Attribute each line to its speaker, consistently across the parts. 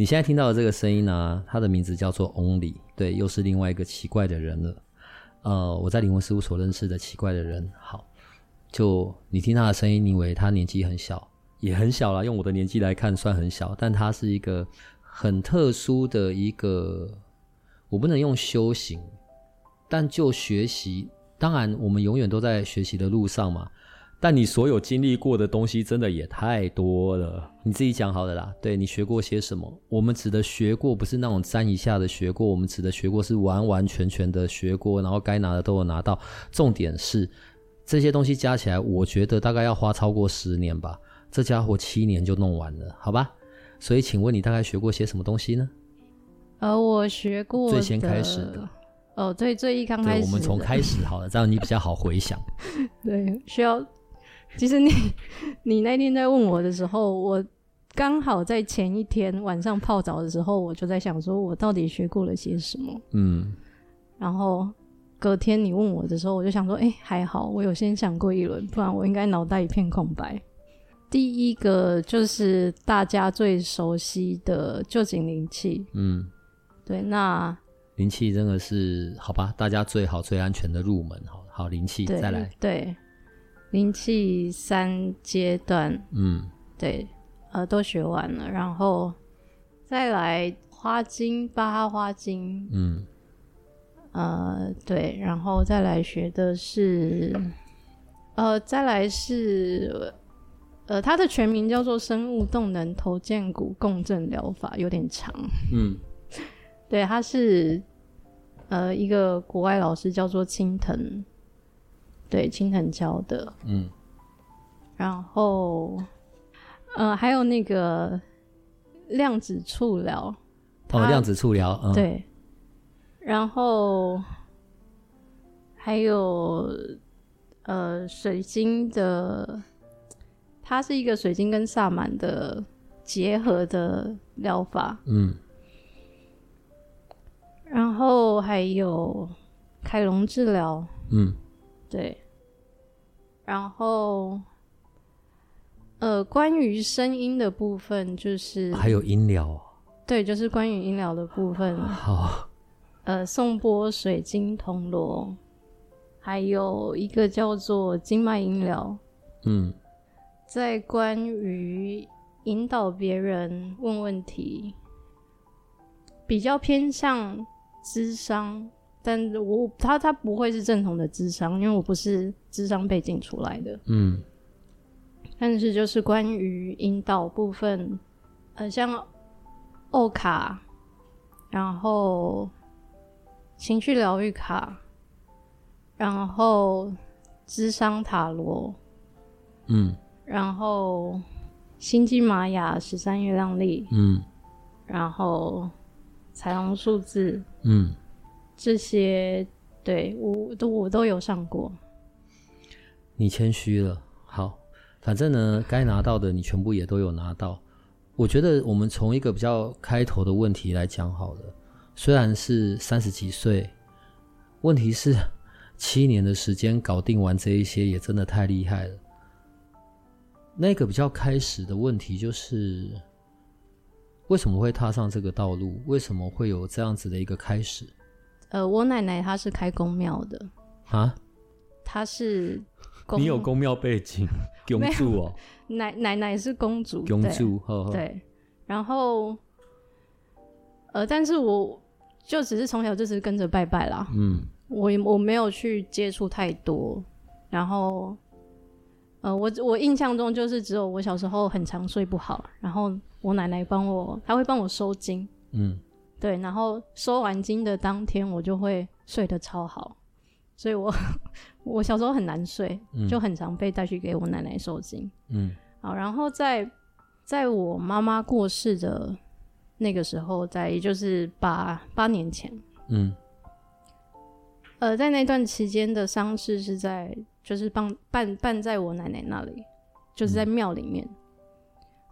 Speaker 1: 你现在听到的这个声音呢、啊，它的名字叫做 Only，对，又是另外一个奇怪的人了。呃，我在灵魂事务所认识的奇怪的人。好，就你听他的声音，你以为他年纪很小，也很小啦，用我的年纪来看算很小，但他是一个很特殊的一个，我不能用修行，但就学习，当然我们永远都在学习的路上嘛。但你所有经历过的东西真的也太多了，你自己讲好的啦。对，你学过些什么？我们指的学过不是那种沾一下的学过，我们指的学过是完完全全的学过，然后该拿的都有拿到。重点是这些东西加起来，我觉得大概要花超过十年吧。这家伙七年就弄完了，好吧？所以请问你大概学过些什么东西呢？
Speaker 2: 呃，我学过
Speaker 1: 最先开始的。
Speaker 2: 哦，对，最一刚开始，
Speaker 1: 我们从开始好了，这样你比较好回想。
Speaker 2: 对，需要。其实你，你那天在问我的时候，我刚好在前一天晚上泡澡的时候，我就在想说，我到底学过了些什么？嗯。然后隔天你问我的时候，我就想说，哎，还好，我有先想过一轮，不然我应该脑袋一片空白。第一个就是大家最熟悉的旧景灵气。嗯。对，那
Speaker 1: 灵气真的是好吧？大家最好最安全的入门，好好灵气再来。
Speaker 2: 对。灵气三阶段，嗯，对，呃，都学完了，然后再来花精、巴哈花精，嗯，呃，对，然后再来学的是，呃，再来是，呃，它的全名叫做生物动能头荐骨共振疗法，有点长，嗯，对，它是呃一个国外老师叫做青藤。对，青藤教的，嗯，然后，呃，还有那个量子触疗，
Speaker 1: 哦，量子触疗，嗯，
Speaker 2: 对，然后还有呃，水晶的，它是一个水晶跟萨满的结合的疗法，嗯，然后还有凯龙治疗，嗯。对，然后，呃，关于声音的部分就是
Speaker 1: 还有音疗，
Speaker 2: 对，就是关于音疗的部分。好，呃，颂钵、水晶、铜锣，还有一个叫做经脉音疗。嗯，在关于引导别人问问题，比较偏向智商。但我他他不会是正统的智商，因为我不是智商背景出来的。嗯，但是就是关于引导部分，呃，像欧卡，然后情绪疗愈卡，然后智商塔罗，嗯，然后星际玛雅十三月亮历，嗯，然后彩虹数字，嗯。这些对我都我都有上过，
Speaker 1: 你谦虚了。好，反正呢，该拿到的你全部也都有拿到。我觉得我们从一个比较开头的问题来讲好了。虽然是三十几岁，问题是七年的时间搞定完这一些，也真的太厉害了。那个比较开始的问题就是，为什么会踏上这个道路？为什么会有这样子的一个开始？
Speaker 2: 呃，我奶奶她是开公庙的啊，她是
Speaker 1: 你有公庙背景，公主哦，
Speaker 2: 奶奶奶是公主，
Speaker 1: 公主
Speaker 2: 对，呵呵对，然后呃，但是我就只是从小就是跟着拜拜啦，嗯，我我没有去接触太多，然后呃，我我印象中就是只有我小时候很常睡不好，然后我奶奶帮我，她会帮我收金，嗯。对，然后收完经的当天，我就会睡得超好，所以我我小时候很难睡，嗯、就很常被带去给我奶奶收经。嗯，好，然后在在我妈妈过世的那个时候，在也就是八八年前，嗯，呃，在那段期间的丧事是在就是办办办在我奶奶那里，就是在庙里面，嗯、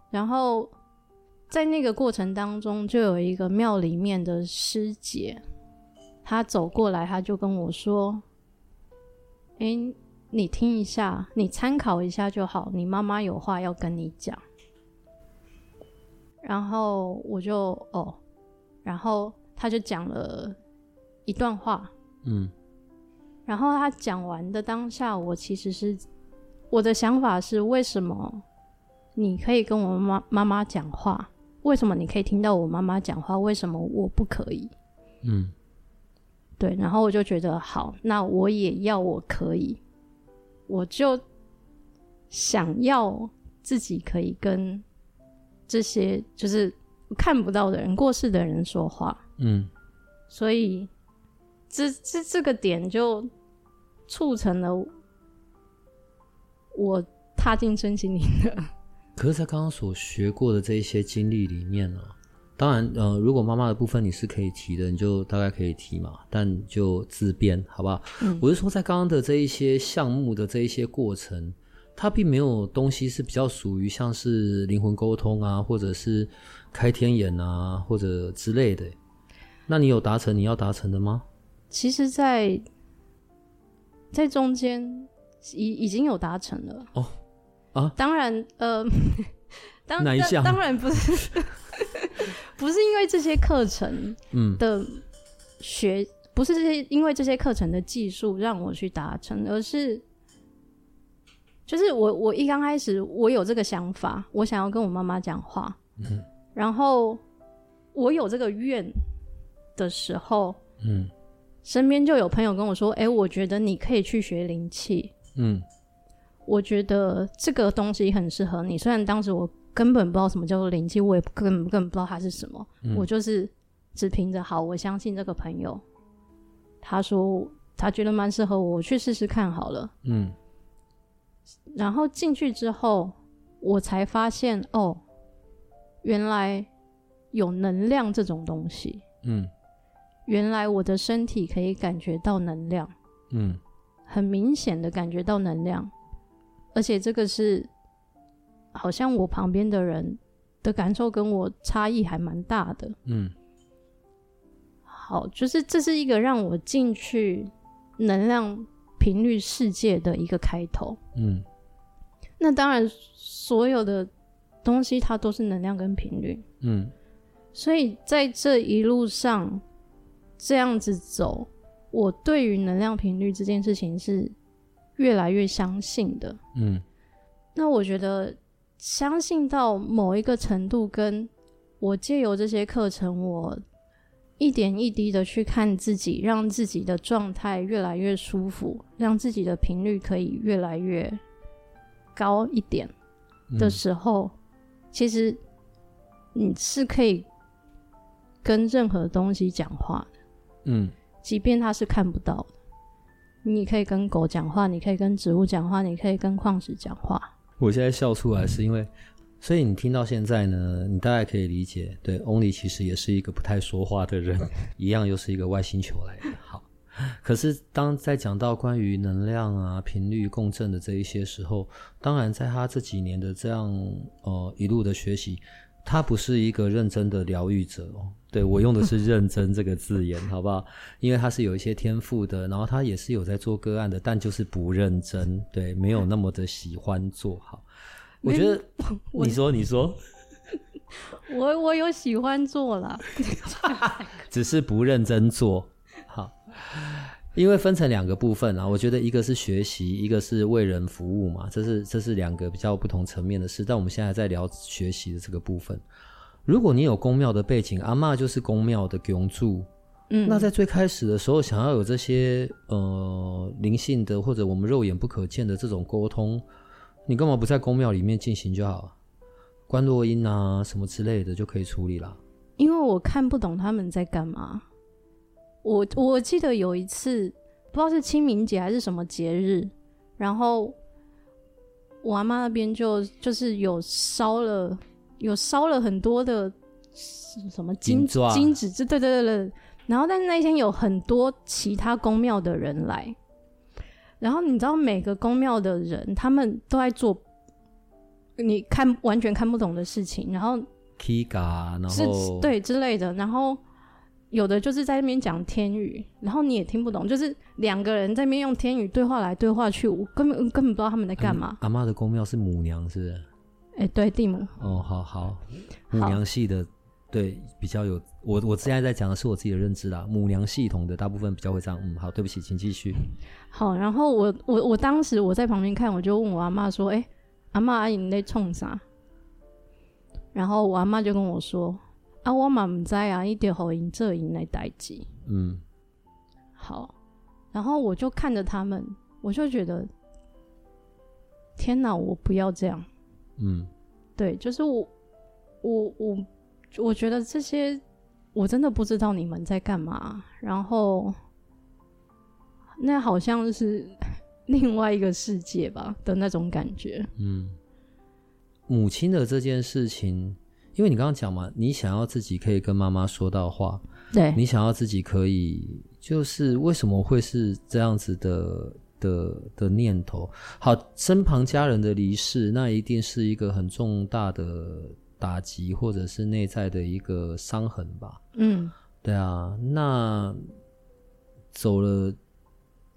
Speaker 2: 然后在那个过程当中，就有一个庙里面的师姐，她走过来，她就跟我说：“哎、欸。”你听一下，你参考一下就好。你妈妈有话要跟你讲，然后我就哦，然后她就讲了一段话，嗯，然后她讲完的当下，我其实是我的想法是：为什么你可以跟我妈妈妈讲话？为什么你可以听到我妈妈讲话？为什么我不可以？嗯，对，然后我就觉得好，那我也要我可以。我就想要自己可以跟这些就是看不到的人、过世的人说话，嗯，所以这这这个点就促成了我踏进身心灵的。
Speaker 1: 可是，在刚刚所学过的这一些经历里面呢、啊？当然，呃，如果妈妈的部分你是可以提的，你就大概可以提嘛，但就自编，好不好？嗯，我是说，在刚刚的这一些项目的这一些过程，它并没有东西是比较属于像是灵魂沟通啊，或者是开天眼啊，或者之类的。那你有达成你要达成的吗？
Speaker 2: 其实在，在在中间已已经有达成了哦啊，当然，呃，当哪一项？当然不是。不是因为这些课程的学，嗯、不是这些因为这些课程的技术让我去达成，而是就是我我一刚开始我有这个想法，我想要跟我妈妈讲话，嗯、然后我有这个愿的时候，嗯，身边就有朋友跟我说：“哎、欸，我觉得你可以去学灵气，嗯，我觉得这个东西很适合你。”虽然当时我。根本不知道什么叫做灵气，我也根本根本不知道它是什么。嗯、我就是只凭着好，我相信这个朋友，他说他觉得蛮适合我，我去试试看好了。嗯。然后进去之后，我才发现哦，原来有能量这种东西。嗯。原来我的身体可以感觉到能量。嗯。很明显的感觉到能量，而且这个是。好像我旁边的人的感受跟我差异还蛮大的。嗯，好，就是这是一个让我进去能量频率世界的一个开头。嗯，那当然，所有的东西它都是能量跟频率。嗯，所以在这一路上这样子走，我对于能量频率这件事情是越来越相信的。嗯，那我觉得。相信到某一个程度，跟我借由这些课程，我一点一滴的去看自己，让自己的状态越来越舒服，让自己的频率可以越来越高一点的时候，嗯、其实你是可以跟任何东西讲话的，嗯，即便他是看不到的，你可以跟狗讲话，你可以跟植物讲话，你可以跟矿石讲话。
Speaker 1: 我现在笑出来是因为，所以你听到现在呢，你大概可以理解，对，Only 其实也是一个不太说话的人，一样又是一个外星球来的。好，可是当在讲到关于能量啊、频率共振的这一些时候，当然在他这几年的这样呃一路的学习，他不是一个认真的疗愈者哦。对，我用的是“认真”这个字眼，好不好？因为他是有一些天赋的，然后他也是有在做个案的，但就是不认真，对，没有那么的喜欢做好。我觉得，你说，你说，
Speaker 2: 我我有喜欢做了，
Speaker 1: 只是不认真做好。因为分成两个部分啊，我觉得一个是学习，一个是为人服务嘛，这是这是两个比较不同层面的事。但我们现在在聊学习的这个部分。如果你有宫庙的背景，阿嬷就是宫庙的供主，嗯，那在最开始的时候，想要有这些呃灵性的或者我们肉眼不可见的这种沟通，你干嘛不在宫庙里面进行就好？观落音啊什么之类的就可以处理了。
Speaker 2: 因为我看不懂他们在干嘛。我我记得有一次，不知道是清明节还是什么节日，然后我阿妈那边就就是有烧了。有烧了很多的什么金金纸，对对对对。然后，但是那天有很多其他宫庙的人来，然后你知道每个宫庙的人他们都在做你看完全看不懂的事情，然后
Speaker 1: Kiga，然后
Speaker 2: 对之类的，然后。有的就是在那边讲天语，然后你也听不懂，就是两个人在那边用天语对话来对话去，我根本根本不知道他们在干嘛。
Speaker 1: 嗯、阿妈的宫庙是母娘，是不是？
Speaker 2: 哎、欸，对，地母。
Speaker 1: 哦，好好，母娘系的，对，比较有。我我现在在讲的是我自己的认知啦，母娘系统的大部分比较会这样。嗯，好，对不起，请继续。
Speaker 2: 好，然后我我我当时我在旁边看，我就问我阿妈说：“哎、欸，阿妈阿姨你在冲啥？”然后我阿妈就跟我说。啊，我嘛唔知啊，一点好因这因来代志。嗯，好，然后我就看着他们，我就觉得，天哪，我不要这样。嗯，对，就是我，我，我，我觉得这些我真的不知道你们在干嘛。然后，那好像是另外一个世界吧的那种感觉。嗯，
Speaker 1: 母亲的这件事情。因为你刚刚讲嘛，你想要自己可以跟妈妈说到话，
Speaker 2: 对，
Speaker 1: 你想要自己可以，就是为什么会是这样子的的的念头？好，身旁家人的离世，那一定是一个很重大的打击，或者是内在的一个伤痕吧？嗯，对啊，那走了，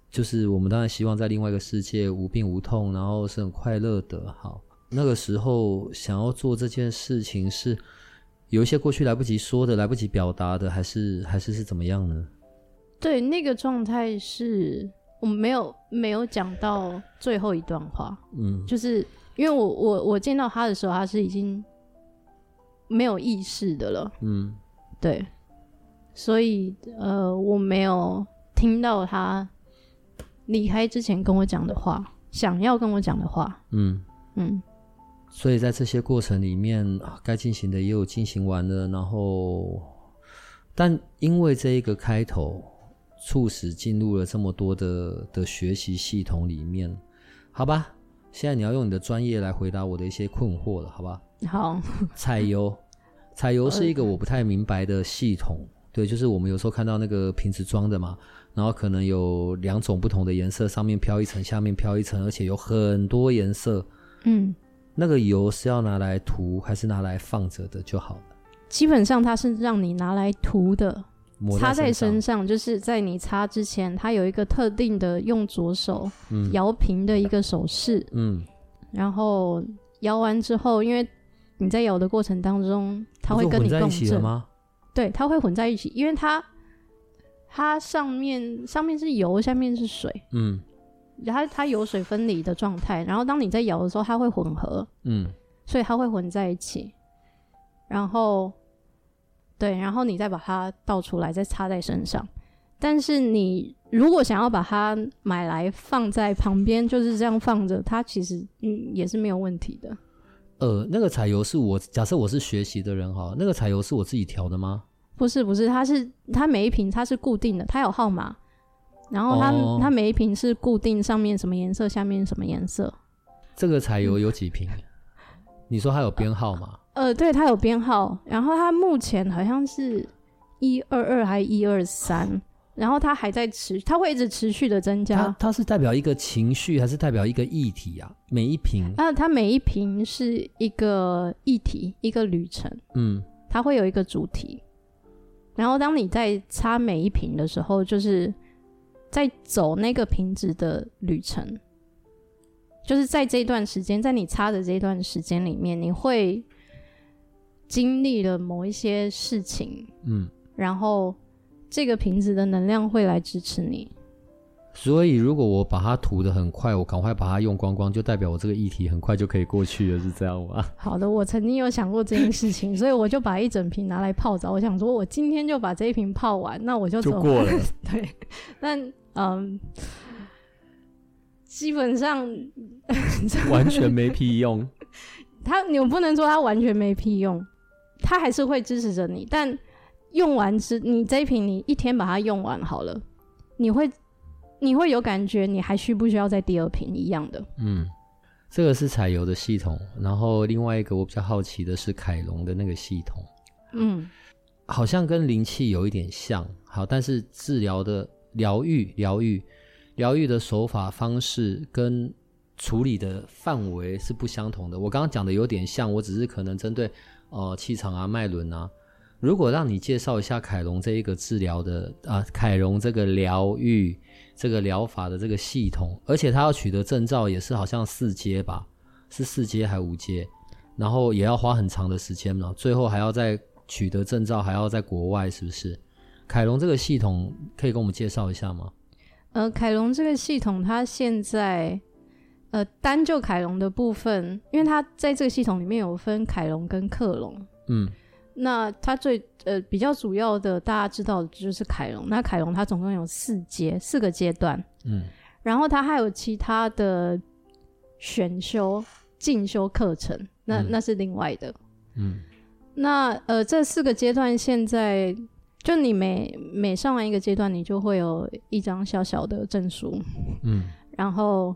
Speaker 1: 就是我们当然希望在另外一个世界无病无痛，然后是很快乐的，好。那个时候想要做这件事情，是有一些过去来不及说的、来不及表达的，还是还是是怎么样呢？
Speaker 2: 对，那个状态是我没有没有讲到最后一段话。嗯，就是因为我我我见到他的时候，他是已经没有意识的了。嗯，对，所以呃，我没有听到他离开之前跟我讲的话，想要跟我讲的话。嗯嗯。
Speaker 1: 所以在这些过程里面，该进行的也有进行完了，然后，但因为这一个开头，促使进入了这么多的的学习系统里面，好吧？现在你要用你的专业来回答我的一些困惑了，好吧？
Speaker 2: 好。
Speaker 1: 彩油，彩油是一个我不太明白的系统，对，就是我们有时候看到那个瓶子装的嘛，然后可能有两种不同的颜色，上面飘一层，下面飘一层，而且有很多颜色，嗯。那个油是要拿来涂还是拿来放着的就好了？
Speaker 2: 基本上它是让你拿来涂的，擦在身上，就是在你擦之前，它有一个特定的用左手摇瓶的一个手势。嗯，然后摇完之后，因为你在摇的过程当中，它会跟你共振吗？对，它会混在一起，因为它它上面上面是油，下面是水。嗯。它它油水分离的状态，然后当你在摇的时候，它会混合，嗯，所以它会混在一起，然后，对，然后你再把它倒出来，再擦在身上。但是你如果想要把它买来放在旁边，就是这样放着，它其实嗯也是没有问题的。
Speaker 1: 呃，那个彩油是我假设我是学习的人哈，那个彩油是我自己调的吗？
Speaker 2: 不是不是，它是它每一瓶它是固定的，它有号码。然后它、哦、它每一瓶是固定上面什么颜色，下面什么颜色。
Speaker 1: 这个彩油有几瓶？你说它有编号吗？
Speaker 2: 呃，对，它有编号。然后它目前好像是一二二还是一二三？然后它还在持，它会一直持续的增加。
Speaker 1: 它它是代表一个情绪，还是代表一个议题啊？每一瓶？
Speaker 2: 啊，它每一瓶是一个议题，一个旅程。嗯，它会有一个主题。然后当你在擦每一瓶的时候，就是。在走那个瓶子的旅程，就是在这段时间，在你擦的这段时间里面，你会经历了某一些事情，嗯，然后这个瓶子的能量会来支持你。
Speaker 1: 所以，如果我把它涂的很快，我赶快把它用光光，就代表我这个议题很快就可以过去了，是这样吗？
Speaker 2: 好的，我曾经有想过这件事情，所以我就把一整瓶拿来泡澡。我想说，我今天就把这一瓶泡完，那我就走
Speaker 1: 就过了。
Speaker 2: 对，但。嗯，基本上
Speaker 1: 完全没屁用。
Speaker 2: 他，你不能说他完全没屁用，他还是会支持着你。但用完之，你这一瓶你一天把它用完好了，你会你会有感觉，你还需不需要再第二瓶一样的？
Speaker 1: 嗯，这个是彩油的系统，然后另外一个我比较好奇的是凯龙的那个系统，
Speaker 2: 嗯，
Speaker 1: 好像跟灵气有一点像，好，但是治疗的疗愈、疗愈、疗愈的手法方式跟处理的范围是不相同的。我刚刚讲的有点像，我只是可能针对呃气场啊、脉轮啊。如果让你介绍一下凯龙这一个治疗的啊，凯龙这个疗愈。这个疗法的这个系统，而且他要取得证照也是好像四阶吧，是四阶还五阶，然后也要花很长的时间呢，最后还要再取得证照，还要在国外，是不是？凯龙这个系统可以跟我们介绍一下吗？
Speaker 2: 呃，凯龙这个系统，它现在呃单就凯龙的部分，因为它在这个系统里面有分凯龙跟克隆，
Speaker 1: 嗯。
Speaker 2: 那它最呃比较主要的，大家知道的就是凯龙。那凯龙它总共有四阶，四个阶段。
Speaker 1: 嗯，
Speaker 2: 然后它还有其他的选修、进修课程，那、嗯、那是另外的。
Speaker 1: 嗯，
Speaker 2: 那呃这四个阶段现在就你每每上完一个阶段，你就会有一张小小的证书。
Speaker 1: 嗯，
Speaker 2: 然后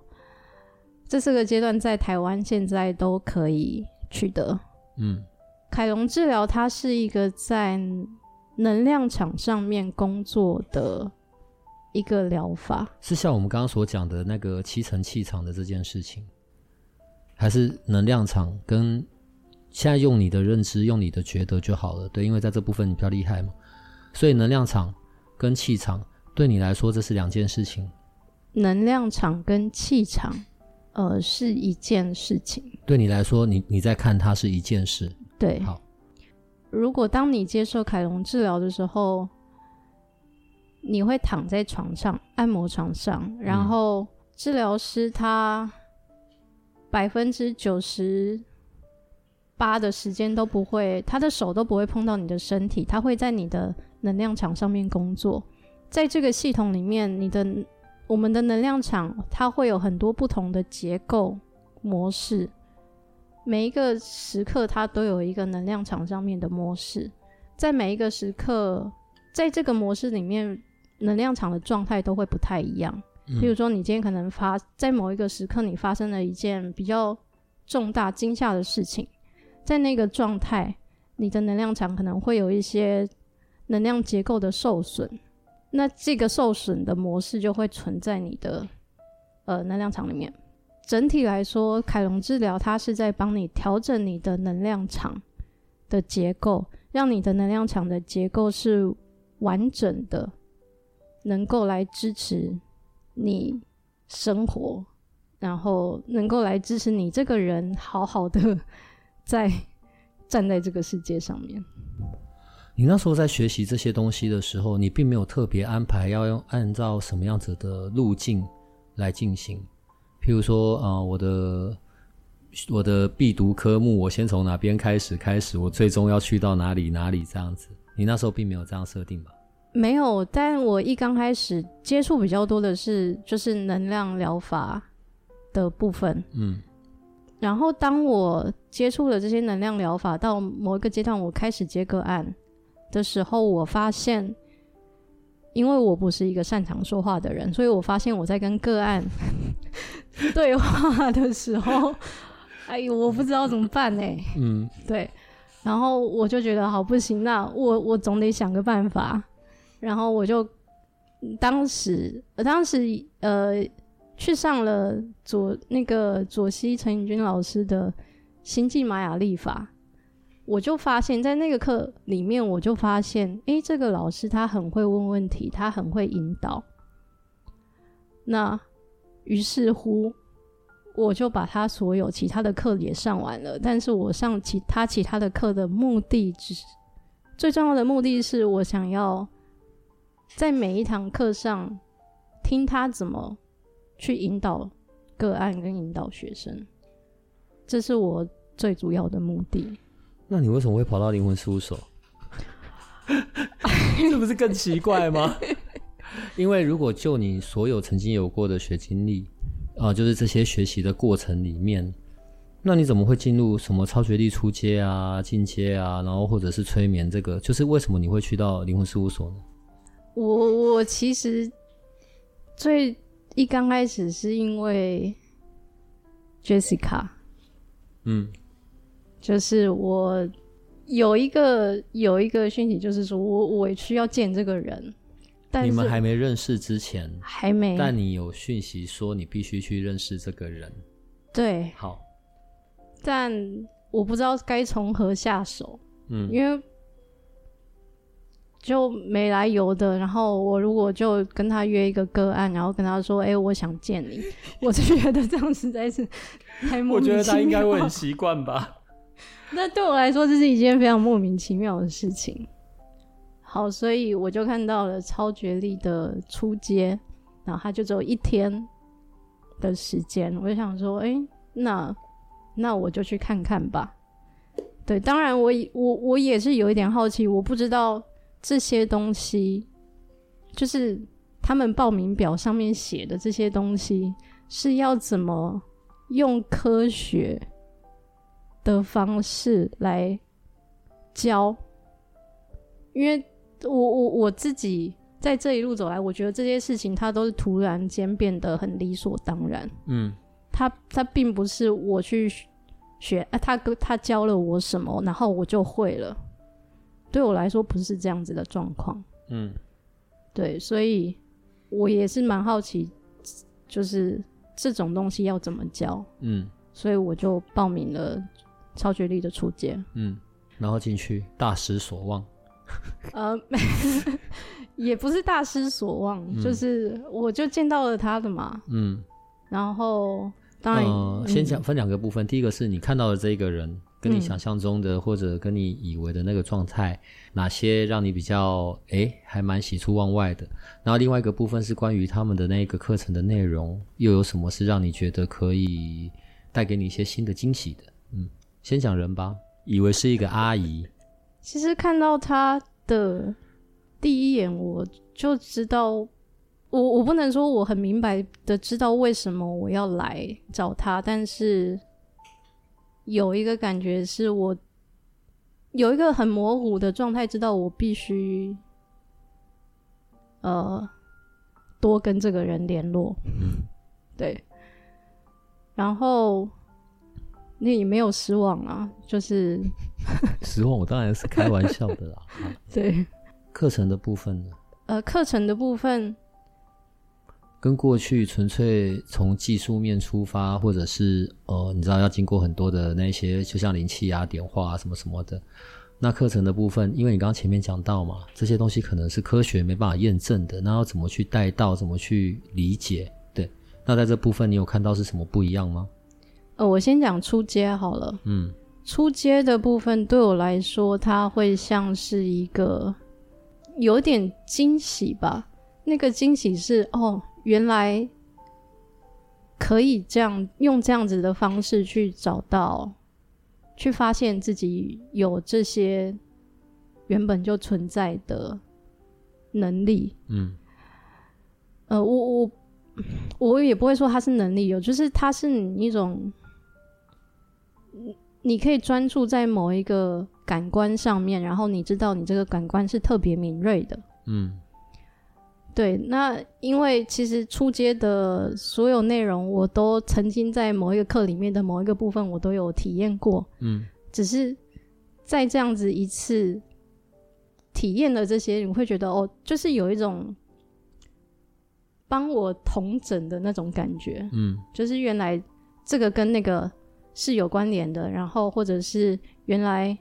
Speaker 2: 这四个阶段在台湾现在都可以取得。
Speaker 1: 嗯。
Speaker 2: 凯龙治疗，它是一个在能量场上面工作的一个疗法，
Speaker 1: 是像我们刚刚所讲的那个七层气场的这件事情，还是能量场跟现在用你的认知、用你的觉得就好了。对，因为在这部分你比较厉害嘛，所以能量场跟气场对你来说这是两件事情。
Speaker 2: 能量场跟气场，呃，是一件事情。
Speaker 1: 对你来说，你你在看它是一件事。
Speaker 2: 对，
Speaker 1: 好。
Speaker 2: 如果当你接受凯龙治疗的时候，你会躺在床上，按摩床上，然后治疗师他百分之九十八的时间都不会，他的手都不会碰到你的身体，他会在你的能量场上面工作。在这个系统里面，你的我们的能量场它会有很多不同的结构模式。每一个时刻，它都有一个能量场上面的模式，在每一个时刻，在这个模式里面，能量场的状态都会不太一样。嗯。比如说，你今天可能发在某一个时刻，你发生了一件比较重大惊吓的事情，在那个状态，你的能量场可能会有一些能量结构的受损，那这个受损的模式就会存在你的呃能量场里面。整体来说，凯龙治疗它是在帮你调整你的能量场的结构，让你的能量场的结构是完整的，能够来支持你生活，然后能够来支持你这个人好好的在站在这个世界上面。
Speaker 1: 你那时候在学习这些东西的时候，你并没有特别安排要用按照什么样子的路径来进行。譬如说，啊、呃，我的我的必读科目，我先从哪边开始开始，我最终要去到哪里哪里这样子。你那时候并没有这样设定吧？
Speaker 2: 没有，但我一刚开始接触比较多的是就是能量疗法的部分。
Speaker 1: 嗯，
Speaker 2: 然后当我接触了这些能量疗法到某一个阶段，我开始接个案的时候，我发现。因为我不是一个擅长说话的人，所以我发现我在跟个案 对话的时候，哎呦，我不知道怎么办呢？
Speaker 1: 嗯，
Speaker 2: 对，然后我就觉得好不行，那我我总得想个办法。然后我就当时，当时呃，去上了左那个左西陈宇君老师的星际玛雅历法。我就发现，在那个课里面，我就发现，诶，这个老师他很会问问题，他很会引导。那于是乎，我就把他所有其他的课也上完了。但是我上其他其他的课的目的，只是最重要的目的是我想要在每一堂课上听他怎么去引导个案跟引导学生，这是我最主要的目的。
Speaker 1: 那你为什么会跑到灵魂事务所？这不是更奇怪吗？因为如果就你所有曾经有过的学经历啊，就是这些学习的过程里面，那你怎么会进入什么超学历出阶啊、进阶啊，然后或者是催眠这个？就是为什么你会去到灵魂事务所呢？
Speaker 2: 我我其实最一刚开始是因为。Jessica。
Speaker 1: 嗯，
Speaker 2: 就是我有一个有一个讯息，就是说我我需要见这个人。但
Speaker 1: 你们还没认识之前，
Speaker 2: 还没。
Speaker 1: 但你有讯息说你必须去认识这个人。
Speaker 2: 对，
Speaker 1: 好。
Speaker 2: 但我不知道该从何下手。
Speaker 1: 嗯，
Speaker 2: 因为就没来由的，然后我如果就跟他约一个个案，然后跟他说：“哎、欸，我想见你。”我就觉得这样实在是太莫名其妙。
Speaker 1: 我觉得他应该会很习惯吧。
Speaker 2: 那对我来说，这是一件非常莫名其妙的事情。好，所以我就看到了超觉力的出街，然后他就只有一天的时间，我就想说：“哎、欸，那那我就去看看吧。”对，当然我我我也是有一点好奇，我不知道这些东西，就是他们报名表上面写的这些东西是要怎么用科学的方式来教，因为我我我自己在这一路走来，我觉得这些事情它都是突然间变得很理所当然，
Speaker 1: 嗯，
Speaker 2: 它它并不是我去。学啊，他他教了我什么，然后我就会了。对我来说不是这样子的状况。
Speaker 1: 嗯，
Speaker 2: 对，所以我也是蛮好奇，就是这种东西要怎么教。
Speaker 1: 嗯，
Speaker 2: 所以我就报名了超觉力的初阶。
Speaker 1: 嗯，然后进去大失所望。
Speaker 2: 呃，也不是大失所望，嗯，就是我就见到了他的嘛。
Speaker 1: 嗯，
Speaker 2: 然后。当然，
Speaker 1: 呃，先讲分两个部分，嗯。第一个是你看到的这个人，跟你想象中的，嗯、或者跟你以为的那个状态，哪些让你比较诶还蛮喜出望外的。然后另外一个部分是关于他们的那个课程的内容，又有什么是让你觉得可以带给你一些新的惊喜的？嗯，先讲人吧，以为是一个阿姨。
Speaker 2: 其实看到她的第一眼，我就知道。我我不能说我很明白的知道为什么我要来找他，但是有一个感觉是我有一个很模糊的状态，知道我必须呃多跟这个人联络。
Speaker 1: 嗯，
Speaker 2: 对。然后那也没有失望啊，就是
Speaker 1: 失望，我当然是开玩笑的啦。
Speaker 2: 对，
Speaker 1: 课程的部分呢？
Speaker 2: 呃，课程的部分。
Speaker 1: 跟过去纯粹从技术面出发，或者是呃，你知道要经过很多的那些，就像灵气啊、点化啊什么什么的。那课程的部分，因为你刚刚前面讲到嘛，这些东西可能是科学没办法验证的，那要怎么去带到，怎么去理解？对，那在这部分你有看到是什么不一样吗？
Speaker 2: 呃，我先讲出街好了。
Speaker 1: 嗯，
Speaker 2: 出街的部分对我来说，它会像是一个有点惊喜吧。那个惊喜是哦。原来可以这样用这样子的方式去找到，去发现自己有这些原本就存在的能力。
Speaker 1: 嗯，
Speaker 2: 呃，我我我也不会说它是能力，有就是它是你一种，你可以专注在某一个感官上面，然后你知道你这个感官是特别敏锐的。
Speaker 1: 嗯。
Speaker 2: 对，那因为其实初阶的所有内容，我都曾经在某一个课里面的某一个部分，我都有体验过。
Speaker 1: 嗯，
Speaker 2: 只是在这样子一次体验了这些，你会觉得哦，就是有一种帮我统整的那种感觉。
Speaker 1: 嗯，
Speaker 2: 就是原来这个跟那个是有关联的，然后或者是原来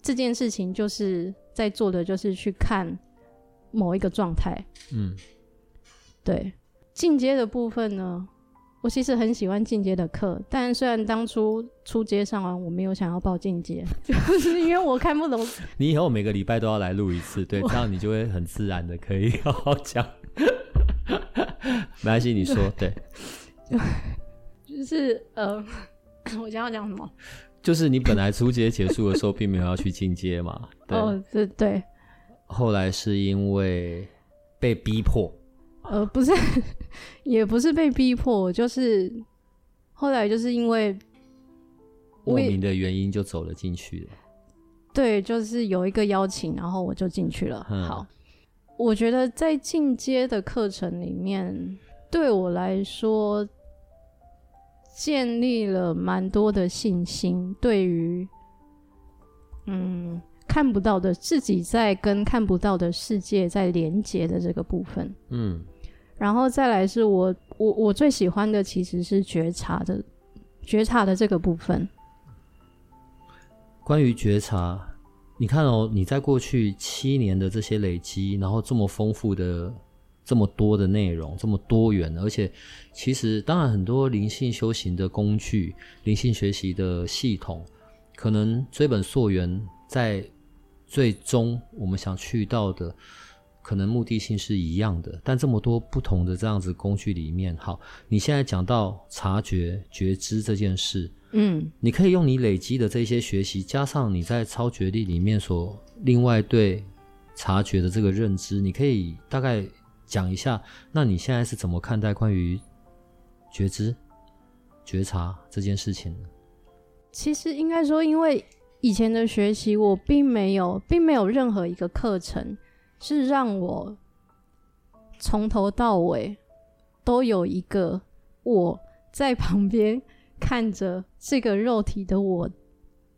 Speaker 2: 这件事情就是在做的，就是去看。某一个状态，
Speaker 1: 嗯，
Speaker 2: 对，进阶的部分呢，我其实很喜欢进阶的课，但虽然当初初阶上完，我没有想要报进阶，就是因为我看不懂。
Speaker 1: 你以后每个礼拜都要来录一次，对，这样你就会很自然的可以 好好讲。没关系，你说
Speaker 2: 对，就是呃，我想要讲什么？
Speaker 1: 就是你本来初阶结束的时候，并没有要去进阶嘛？对
Speaker 2: 哦，对对。
Speaker 1: 后来是因为被逼迫，
Speaker 2: 呃，不是，也不是被逼迫，就是后来就是因为
Speaker 1: 莫名的原因就走了进去了。
Speaker 2: 对，就是有一个邀请，然后我就进去了。
Speaker 1: 嗯。
Speaker 2: 好，我觉得在进阶的课程里面，对我来说建立了蛮多的信心，对于嗯看不到的自己在跟看不到的世界在连接的这个部分，嗯，然后再来是我我我最喜欢的其实是觉察的觉察的这个部分。
Speaker 1: 关于觉察，你看哦，你在过去七年的这些累积，然后这么丰富的。这么多的内容，这么多元，而且其实当然很多灵性修行的工具、灵性学习的系统，可能追本溯源，在最终我们想去到的，可能目的性是一样的。但这么多不同的这样子工具里面，好，你现在讲到察觉、觉知这件事，嗯，你可以用你累积的这些学习，加上你在超觉力里面所另外对察觉的这个认知，你可以大概。讲一下，那你现在是怎么看待关于觉知、觉察这件事情呢？
Speaker 2: 其实应该说，因为以前的学习，我并没有，并没有任何一个课程是让我从头到尾都有一个我在旁边看着这个肉体的我。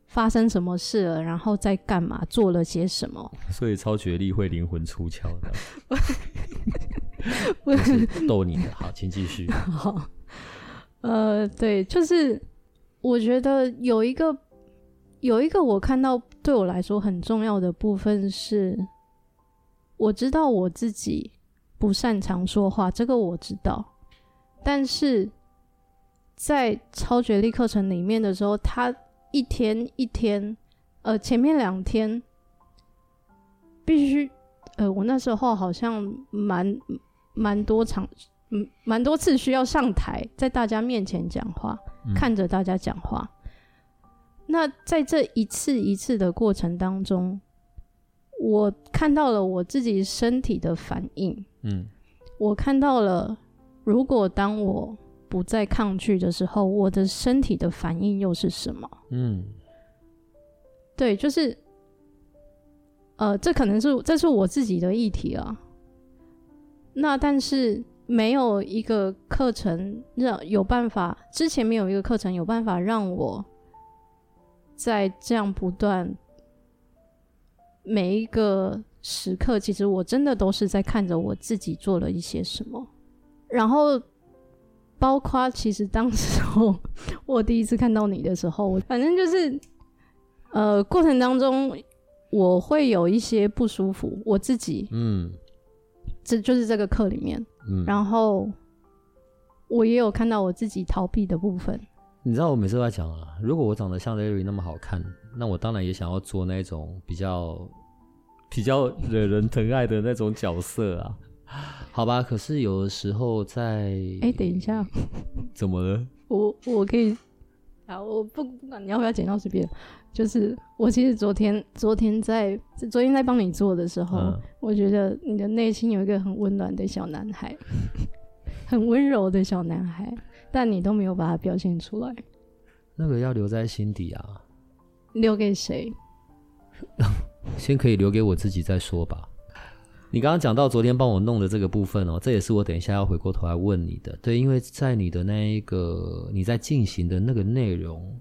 Speaker 2: 发生什么事了？然后在干嘛？做了些什么？
Speaker 1: 所以超觉力会灵魂出窍的。逗你的，好，请继续。好，
Speaker 2: 呃，对，就是我觉得有一个有一个我看到对我来说很重要的部分是，我知道我自己不擅长说话，这个我知道，但是在超觉力课程里面的时候，他。一天一天，呃，前面两天必须，呃，我那时候好像蛮蛮多场，嗯，蛮多次需要上台，在大家面前讲话，嗯、看着大家讲话。那在这一次一次的过程当中，我看到了我自己身体的反应，嗯，我看到了，如果当我。不再抗拒的时候，我的身体的反应又是什么？嗯，对，就是，呃，这可能是这是我自己的议题啊。那但是没有一个课程让有办法，之前没有一个课程有办法让我在这样不断每一个时刻，其实我真的都是在看着我自己做了一些什么，然后。包括其实当时候我第一次看到你的时候，反正就是，呃，过程当中我会有一些不舒服，我自己，嗯，这就是这个课里面，嗯，然后我也有看到我自己逃避的部分。
Speaker 1: 你知道我每次都在讲啊，如果我长得像 Larry 那么好看，那我当然也想要做那种比较比较惹人疼爱的那种角色啊。好吧，可是有的时候在……
Speaker 2: 哎，等一下，
Speaker 1: 怎么了？
Speaker 2: 我我可以啊，我不不管你要不要剪到这边，就是我其实昨天昨天在昨天在帮你做的时候，嗯、我觉得你的内心有一个很温暖的小男孩，很温柔的小男孩，但你都没有把它表现出来。
Speaker 1: 那个要留在心底啊，
Speaker 2: 留给谁？
Speaker 1: 先可以留给我自己再说吧。你刚刚讲到昨天帮我弄的这个部分哦，这也是我等一下要回过头来问你的。对，因为在你的那一个你在进行的那个内容，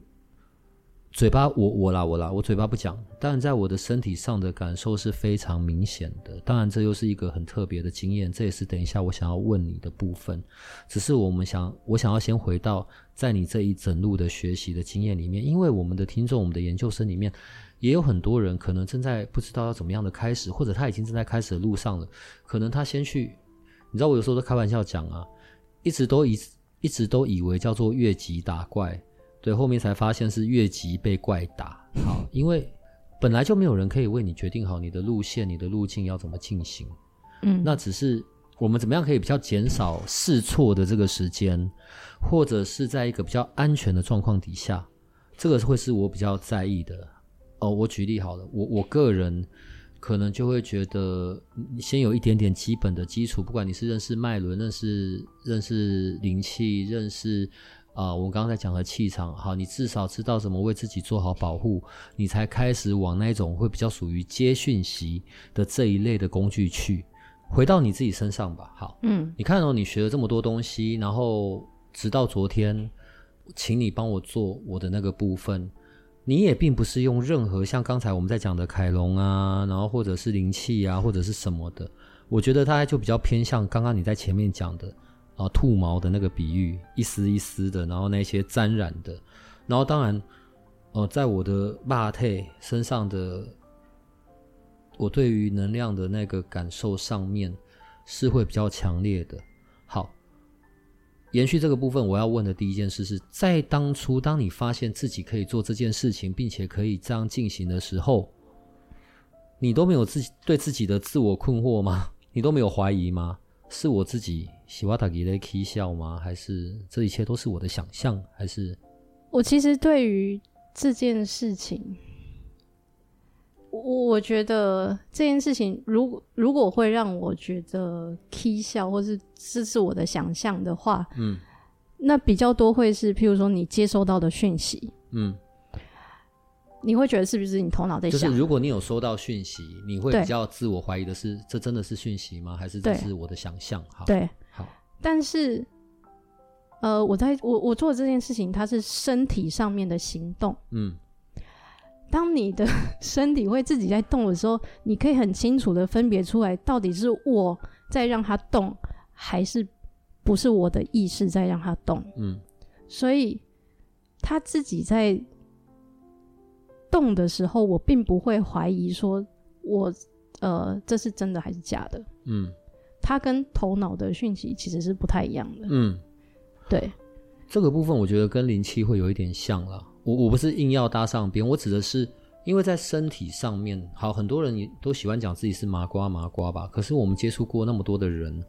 Speaker 1: 嘴巴我我啦我啦，我嘴巴不讲，但在我的身体上的感受是非常明显的。当然，这又是一个很特别的经验，这也是等一下我想要问你的部分。只是我们想，我想要先回到在你这一整路的学习的经验里面，因为我们的听众，我们的研究生里面。也有很多人可能正在不知道要怎么样的开始，或者他已经正在开始的路上了。可能他先去，你知道我有时候都开玩笑讲啊，一直都以一直都以为叫做越级打怪，对，后面才发现是越级被怪打。好，因为本来就没有人可以为你决定好你的路线、你的路径要怎么进行。嗯，那只是我们怎么样可以比较减少试错的这个时间，或者是在一个比较安全的状况底下，这个会是我比较在意的。哦，我举例好了，我我个人可能就会觉得，先有一点点基本的基础，不管你是认识脉轮、认识认识灵气、认识啊、呃，我刚刚在讲的气场，好，你至少知道怎么为自己做好保护，你才开始往那种会比较属于接讯息的这一类的工具去。回到你自己身上吧，好，嗯，你看哦，你学了这么多东西，然后直到昨天。请你帮我做我的那个部分。你也并不是用任何像刚才我们在讲的凯龙啊，然后或者是灵气啊，或者是什么的。我觉得它就比较偏向刚刚你在前面讲的啊，兔毛的那个比喻，一丝一丝的，然后那些沾染的，然后当然，呃，在我的肉体身上的，我对于能量的那个感受上面是会比较强烈的。好。延续这个部分，我要问的第一件事是在当初，当你发现自己可以做这件事情，并且可以这样进行的时候，你都没有自己对自己的自我困惑吗？你都没有怀疑吗？是我自己喜欢打给的 K 笑吗？还是这一切都是我的想象？还是
Speaker 2: 我其实对于这件事情，我我觉得这件事情，如果如果会让我觉得 K 笑，或是这是我的想象的话，嗯，那比较多会是，譬如说你接收到的讯息，嗯，你会觉得是不是你头脑在想？
Speaker 1: 就是如果你有收到讯息，你会比较自我怀疑的是，这真的是讯息吗？还是这是我的想象？哈，
Speaker 2: 对，
Speaker 1: 好。
Speaker 2: 但是，呃，我在我我做这件事情，它是身体上面的行动，嗯。当你的身体会自己在动的时候，你可以很清楚的分别出来，到底是我在让它动，还是不是我的意识在让它动。嗯，所以他自己在动的时候，我并不会怀疑说我，呃，这是真的还是假的。嗯，它跟头脑的讯息其实是不太一样的。嗯，对，
Speaker 1: 这个部分我觉得跟灵气会有一点像了。我我不是硬要搭上边，我指的是，因为在身体上面，好，很多人都喜欢讲自己是麻瓜麻瓜吧。可是我们接触过那么多的人，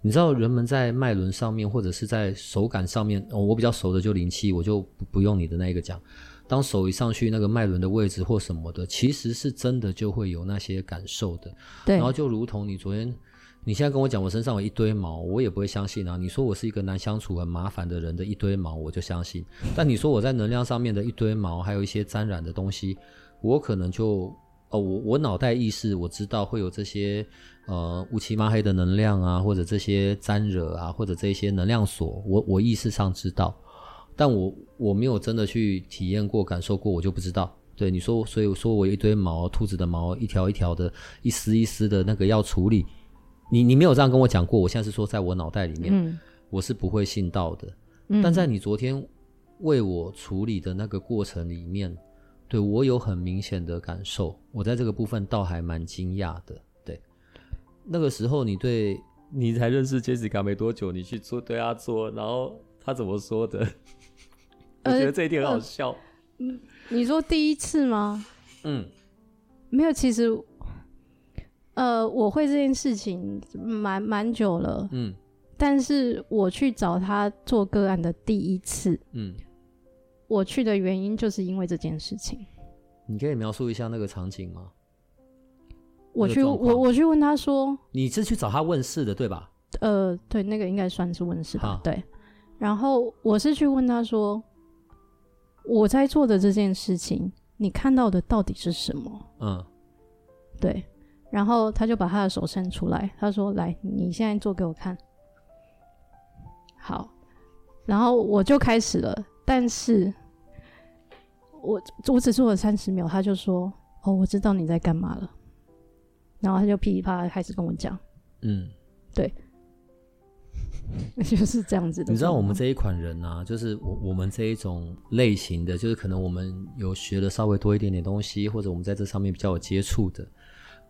Speaker 1: 你知道，人们在脉轮上面，或者是在手感上面，哦，我比较熟的就灵气，我就不不用你的那个讲。当手一上去，那个脉轮的位置或什么的，其实是真的就会有那些感受的。
Speaker 2: 对，
Speaker 1: 然后就如同你昨天。你现在跟我讲，我身上有一堆毛，我也不会相信啊。你说我是一个难相处、很麻烦的人的一堆毛，我就相信。但你说我在能量上面的一堆毛，还有一些沾染的东西，我可能就哦，我我脑袋意识我知道会有这些呃乌漆抹黑的能量啊，或者这些沾惹啊，或者这些能量锁，我我意识上知道，但我我没有真的去体验过、感受过，我就不知道。对你说，所以我说我一堆毛，兔子的毛，一条一条的，一丝一丝的那个要处理。你你没有这样跟我讲过，我现在是说在我脑袋里面，嗯，我是不会信到的。嗯，但在你昨天为我处理的那个过程里面，对我有很明显的感受，我在这个部分倒还蛮惊讶的。对，那个时候你对你才认识 Jessica 没多久，你去做对他做，然后他怎么说的？我觉得这一点很好笑。
Speaker 2: 嗯，呃，你说第一次吗？嗯，没有，其实。呃，我会这件事情蛮蛮久了，嗯，但是我去找他做个案的第一次，嗯，我去的原因就是因为这件事情。
Speaker 1: 你可以描述一下那个场景吗？
Speaker 2: 我去，我我去问他说，
Speaker 1: 你是去找他问事的对吧？
Speaker 2: 呃，对，那个应该算是问事吧，对。然后我是去问他说，我在做的这件事情，你看到的到底是什么？嗯，对。然后他就把他的手伸出来，他说：“来，你现在做给我看。”好，然后我就开始了。但是我我只做了三十秒，他就说：“哦，我知道你在干嘛了。”然后他就噼里啪啦开始跟我讲：“嗯，对，就是这样子的。”
Speaker 1: 你知道我们这一款人啊，就是我我们这一种类型的，就是可能我们有学的稍微多一点点东西，或者我们在这上面比较有接触的。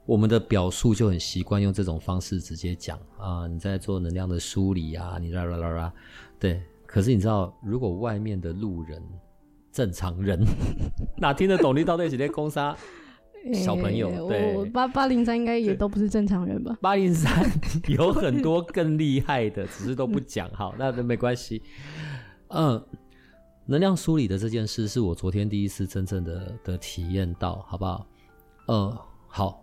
Speaker 1: 我们的表述就很习惯用这种方式直接讲啊，你在做能量的梳理啊，你啦啦啦啦，对。可是你知道，如果外面的路人、正常人，哪听得懂你到底是在攻杀小朋友？欸、对，
Speaker 2: 八八零三应该也都不是正常人吧？
Speaker 1: 八零三 有很多更厉害的，只是都不讲。好，那都没关系。嗯，能量梳理的这件事是我昨天第一次真正的的体验到，好不好？嗯，好。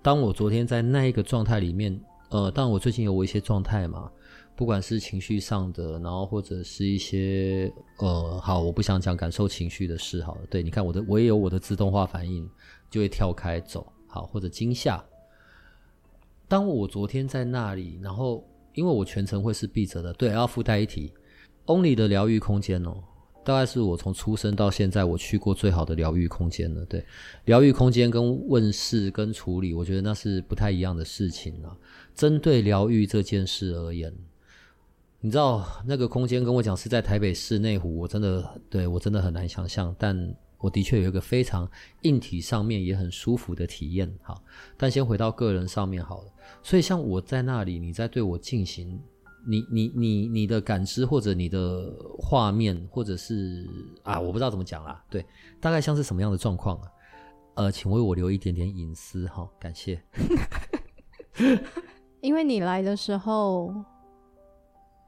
Speaker 1: 当我昨天在那一个状态里面，呃，当然我最近有我一些状态嘛，不管是情绪上的，然后或者是一些呃，好，我不想讲感受情绪的事，好了，对，你看我的，我也有我的自动化反应，就会跳开走，好，或者惊吓。当我昨天在那里，然后因为我全程会是闭着的，对，要附带一提，Only 的疗愈空间哦，大概是我从出生到现在我去过最好的疗愈空间了。对，疗愈空间跟问世跟处理，我觉得那是不太一样的事情啊。针对疗愈这件事而言，你知道那个空间跟我讲是在台北市内湖，我真的对我真的很难想象，但。我的确有一个非常硬体上面也很舒服的体验，好，但先回到个人上面好了。所以像我在那里，你在对我进行，你你你你的感知或者你的画面，或者是啊，我不知道怎么讲啦，对，大概像是什么样的状况啊？呃，请为我留一点点隐私哈，感谢。
Speaker 2: 因为你来的时候，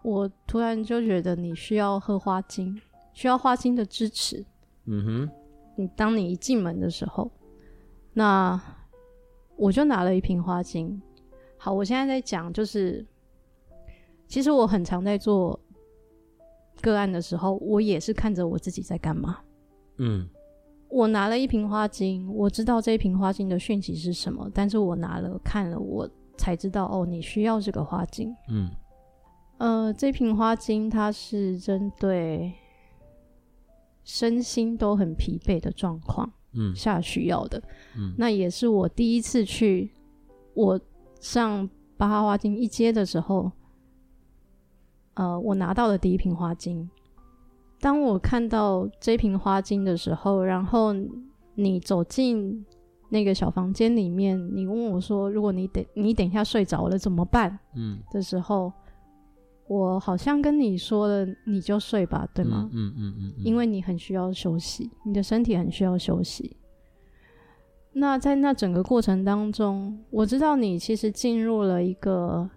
Speaker 2: 我突然就觉得你需要喝花精，需要花精的支持。嗯哼。你当你一进门的时候，那我就拿了一瓶花精。好，我现在在讲，就是其实我很常在做个案的时候，我也是看着我自己在干嘛。嗯，我拿了一瓶花精，我知道这一瓶花精的讯息是什么，但是我拿了看了，我才知道哦，你需要这个花精。嗯，呃，这瓶花精它是针对。身心都很疲惫的状况，嗯，下需要的，嗯，那也是我第一次去我上巴哈花精一阶的时候，呃，我拿到的第一瓶花精。当我看到这瓶花精的时候，然后你走进那个小房间里面，你问我说：“如果你等你等一下睡着了怎么办？”嗯，的时候。我好像跟你说了，你就睡吧，对吗？嗯嗯嗯，嗯，嗯，因为你很需要休息，你的身体很需要休息。那在那整个过程当中，我知道你其实进入了一个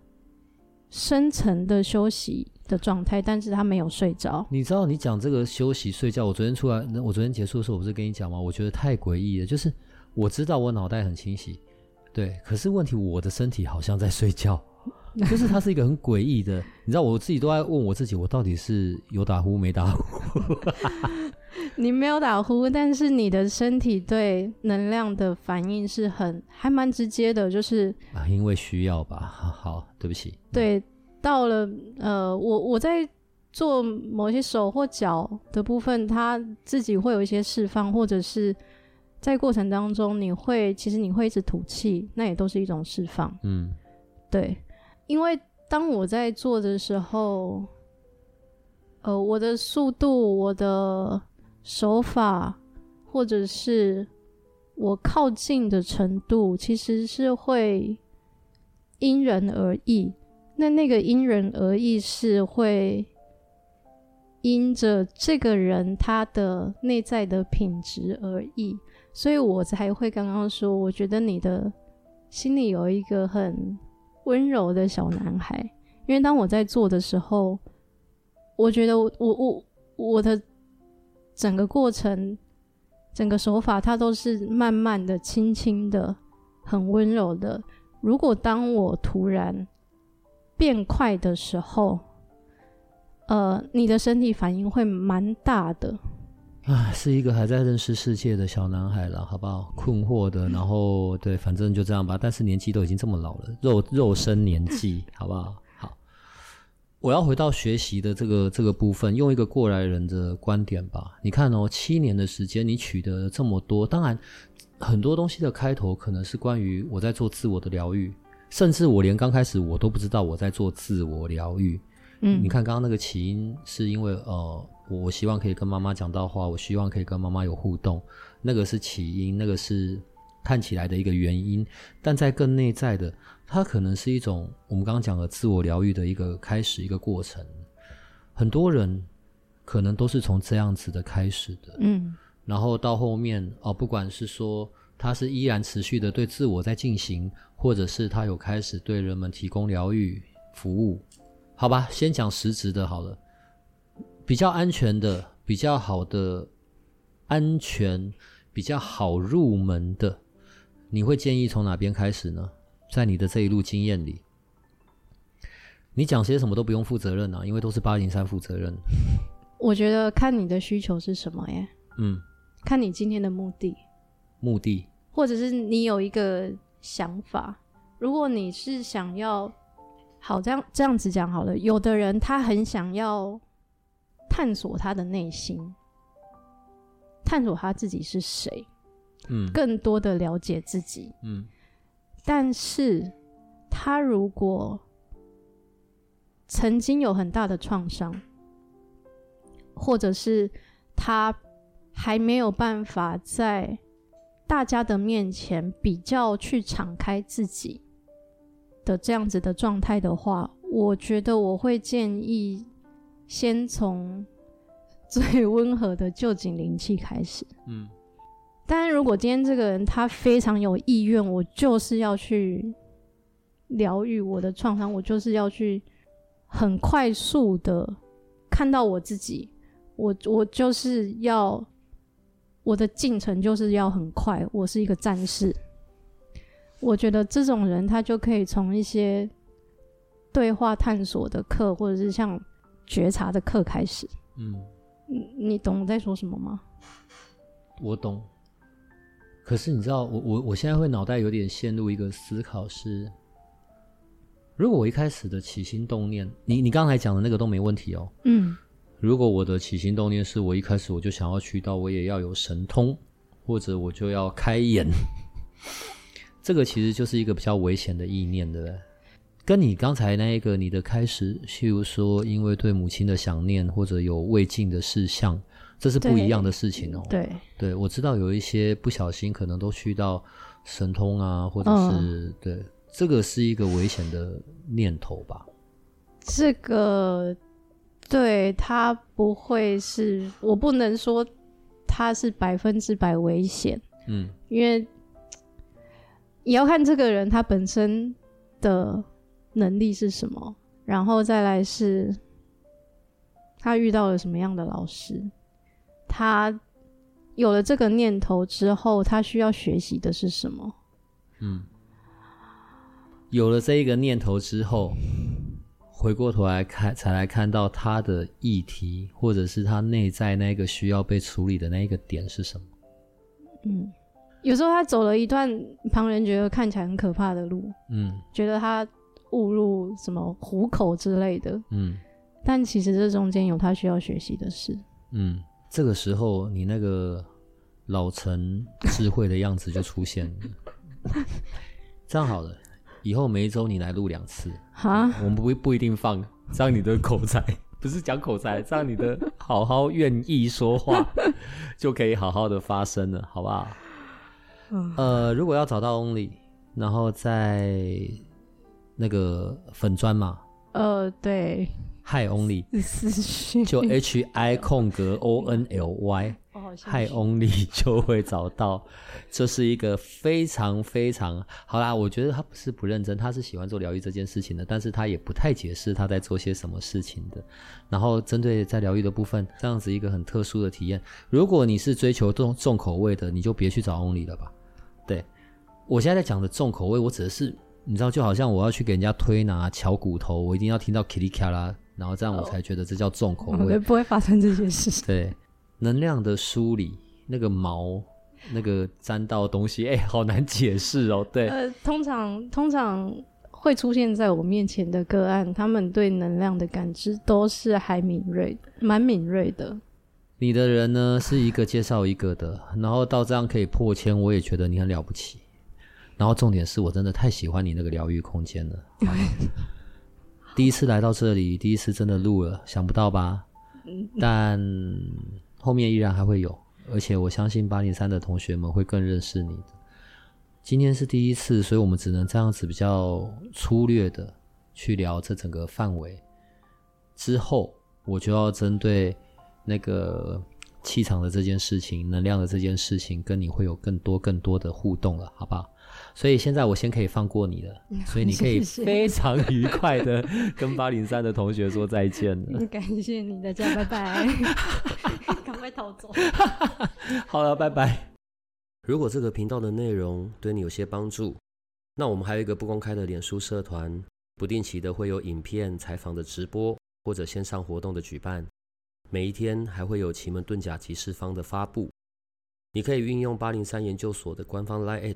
Speaker 2: 深层的休息的状态，但是他没有睡着。
Speaker 1: 你知道，你讲这个休息睡觉，我昨天出来，我昨天结束的时候，我不是跟你讲吗？我觉得太诡异了，就是我知道我脑袋很清晰，对，可是问题我的身体好像在睡觉。就是它是一个很诡异的，你知道，我自己都在问我自己，我到底是有打呼没打呼？
Speaker 2: 你没有打呼，但是你的身体对能量的反应是很还蛮直接的，就是
Speaker 1: 啊，因为需要吧。好，对不起。
Speaker 2: 对，到了呃，我我在做某些手或脚的部分，它自己会有一些释放，或者是在过程当中，你会其实你会一直吐气，那也都是一种释放。嗯，对。因为当我在做的时候，呃，我的速度、我的手法，或者是我靠近的程度，其实是会因人而异。那那个因人而异是会因着这个人他的内在的品质而异，所以我才会刚刚说，我觉得你的心里有一个很。温柔的小男孩，因为当我在做的时候，我觉得我我我的整个过程，整个手法，它都是慢慢的、轻轻的、很温柔的。如果当我突然变快的时候，呃，你的身体反应会蛮大的。
Speaker 1: 啊，是一个还在认识世界的小男孩了，好不好？困惑的，然后对，反正就这样吧。但是年纪都已经这么老了，肉肉身年纪，好不好？好，我要回到学习的这个这个部分，用一个过来人的观点吧。你看哦，七年的时间，你取得了这么多，当然很多东西的开头可能是关于我在做自我的疗愈，甚至我连刚开始我都不知道我在做自我疗愈。嗯，你看刚刚那个起因是因为呃。我希望可以跟妈妈讲到话，我希望可以跟妈妈有互动，那个是起因，那个是看起来的一个原因。但在更内在的，它可能是一种我们刚刚讲的自我疗愈的一个开始，一个过程。很多人可能都是从这样子的开始的，嗯，然后到后面哦，不管是说他是依然持续的对自我在进行，或者是他有开始对人们提供疗愈服务，好吧，先讲实质的好了。比较安全的、比较好的、安全、比较好入门的，你会建议从哪边开始呢？在你的这一路经验里，你讲些什么都不用负责任啊，因为都是八零三负责任。
Speaker 2: 我觉得看你的需求是什么耶，嗯，看你今天的目的，
Speaker 1: 目的，
Speaker 2: 或者是你有一个想法。如果你是想要，好，这样这样子讲好了，有的人他很想要。探索他的内心，探索他自己是谁，嗯，更多的了解自己，嗯。但是，他如果曾经有很大的创伤，或者是他还没有办法在大家的面前比较去敞开自己的这样子的状态的话，我觉得我会建议先从最温和的旧景灵气开始。嗯，但是如果今天这个人他非常有意愿，我就是要去疗愈我的创伤，我就是要去很快速的看到我自己，我我就是要我的进程就是要很快，我是一个战士。我觉得这种人他就可以从一些对话探索的课，或者是像觉察的课开始。嗯，你你懂我在说什么吗？
Speaker 1: 我懂。可是你知道，我我我现在会脑袋有点陷入一个思考是：如果我一开始的起心动念，你你刚才讲的那个都没问题哦。嗯。如果我的起心动念是我一开始我就想要去到，我也要有神通，或者我就要开眼。这个其实就是一个比较危险的意念，对不对？跟你刚才那一个你的开始，譬如说因为对母亲的想念或者有未尽的事项，这是不一样的事情哦。
Speaker 2: 对，
Speaker 1: 对，我知道有一些不小心可能都去到神通啊，或者是、嗯、对，这个是一个危险的念头吧？
Speaker 2: 这个对他不会是，我不能说他是百分之百危险，嗯，因为。也要看这个人他本身的能力是什么，然后再来是他遇到了什么样的老师，他有了这个念头之后，他需要学习的是什么？嗯，
Speaker 1: 有了这一个念头之后，回过头来看，才来看到他的议题，或者是他内在那个需要被处理的那一个点是什么？
Speaker 2: 嗯。有时候他走了一段旁人觉得看起来很可怕的路，嗯，觉得他误入什么虎口之类的，嗯，但其实这中间有他需要学习的事，
Speaker 1: 嗯，这个时候你那个老成智慧的样子就出现了，这样好了，以后每一周你来录两次，哈，我们不不一定放，这样你的口才 不是讲口才，这样你的好好愿意说话 就可以好好的发声了，好不好？呃，如果要找到 Only，然后在那个粉砖嘛，
Speaker 2: 呃，对
Speaker 1: ，Hi Only，
Speaker 2: 私讯
Speaker 1: 就 H I 空格 O N L Y，Hi Only 就会找到。这是一个非常非常好啦，我觉得他不是不认真，他是喜欢做疗愈这件事情的，但是他也不太解释他在做些什么事情的。然后针对在疗愈的部分，这样子一个很特殊的体验，如果你是追求重重口味的，你就别去找 Only 了吧。对，我现在在讲的重口味，我指的是，你知道，就好像我要去给人家推拿、敲骨头，我一定要听到卡啦，然后这样我才觉得这叫重口味，
Speaker 2: 不会发生这些事。
Speaker 1: 对，能量的梳理，那个毛，那个沾到的东西，哎，好难解释哦。对，
Speaker 2: 呃，通常通常会出现在我面前的个案，他们对能量的感知都是还敏锐，蛮敏锐的。
Speaker 1: 你的人呢，是一个介绍一个的，然后到这样可以破千，我也觉得你很了不起。然后重点是我真的太喜欢你那个疗愈空间了。第一次来到这里，第一次真的录了，想不到吧？但后面依然还会有，而且我相信八零三的同学们会更认识你的。今天是第一次，所以我们只能这样子比较粗略的去聊这整个范围。之后我就要针对。那个气场的这件事情，能量的这件事情，跟你会有更多更多的互动了，好不好？所以现在我先可以放过你了，所以你可以非常愉快的跟八零三的同学说再见了。
Speaker 2: 感谢你，大家拜拜，赶快逃走。
Speaker 1: 好了，拜拜。如果这个频道的内容对你有些帮助，那我们还有一个不公开的脸书社团，不定期的会有影片、采访的直播或者线上活动的举办。每一天还会有奇门遁甲集市方的发布，你可以运用八零三研究所的官方 LINE@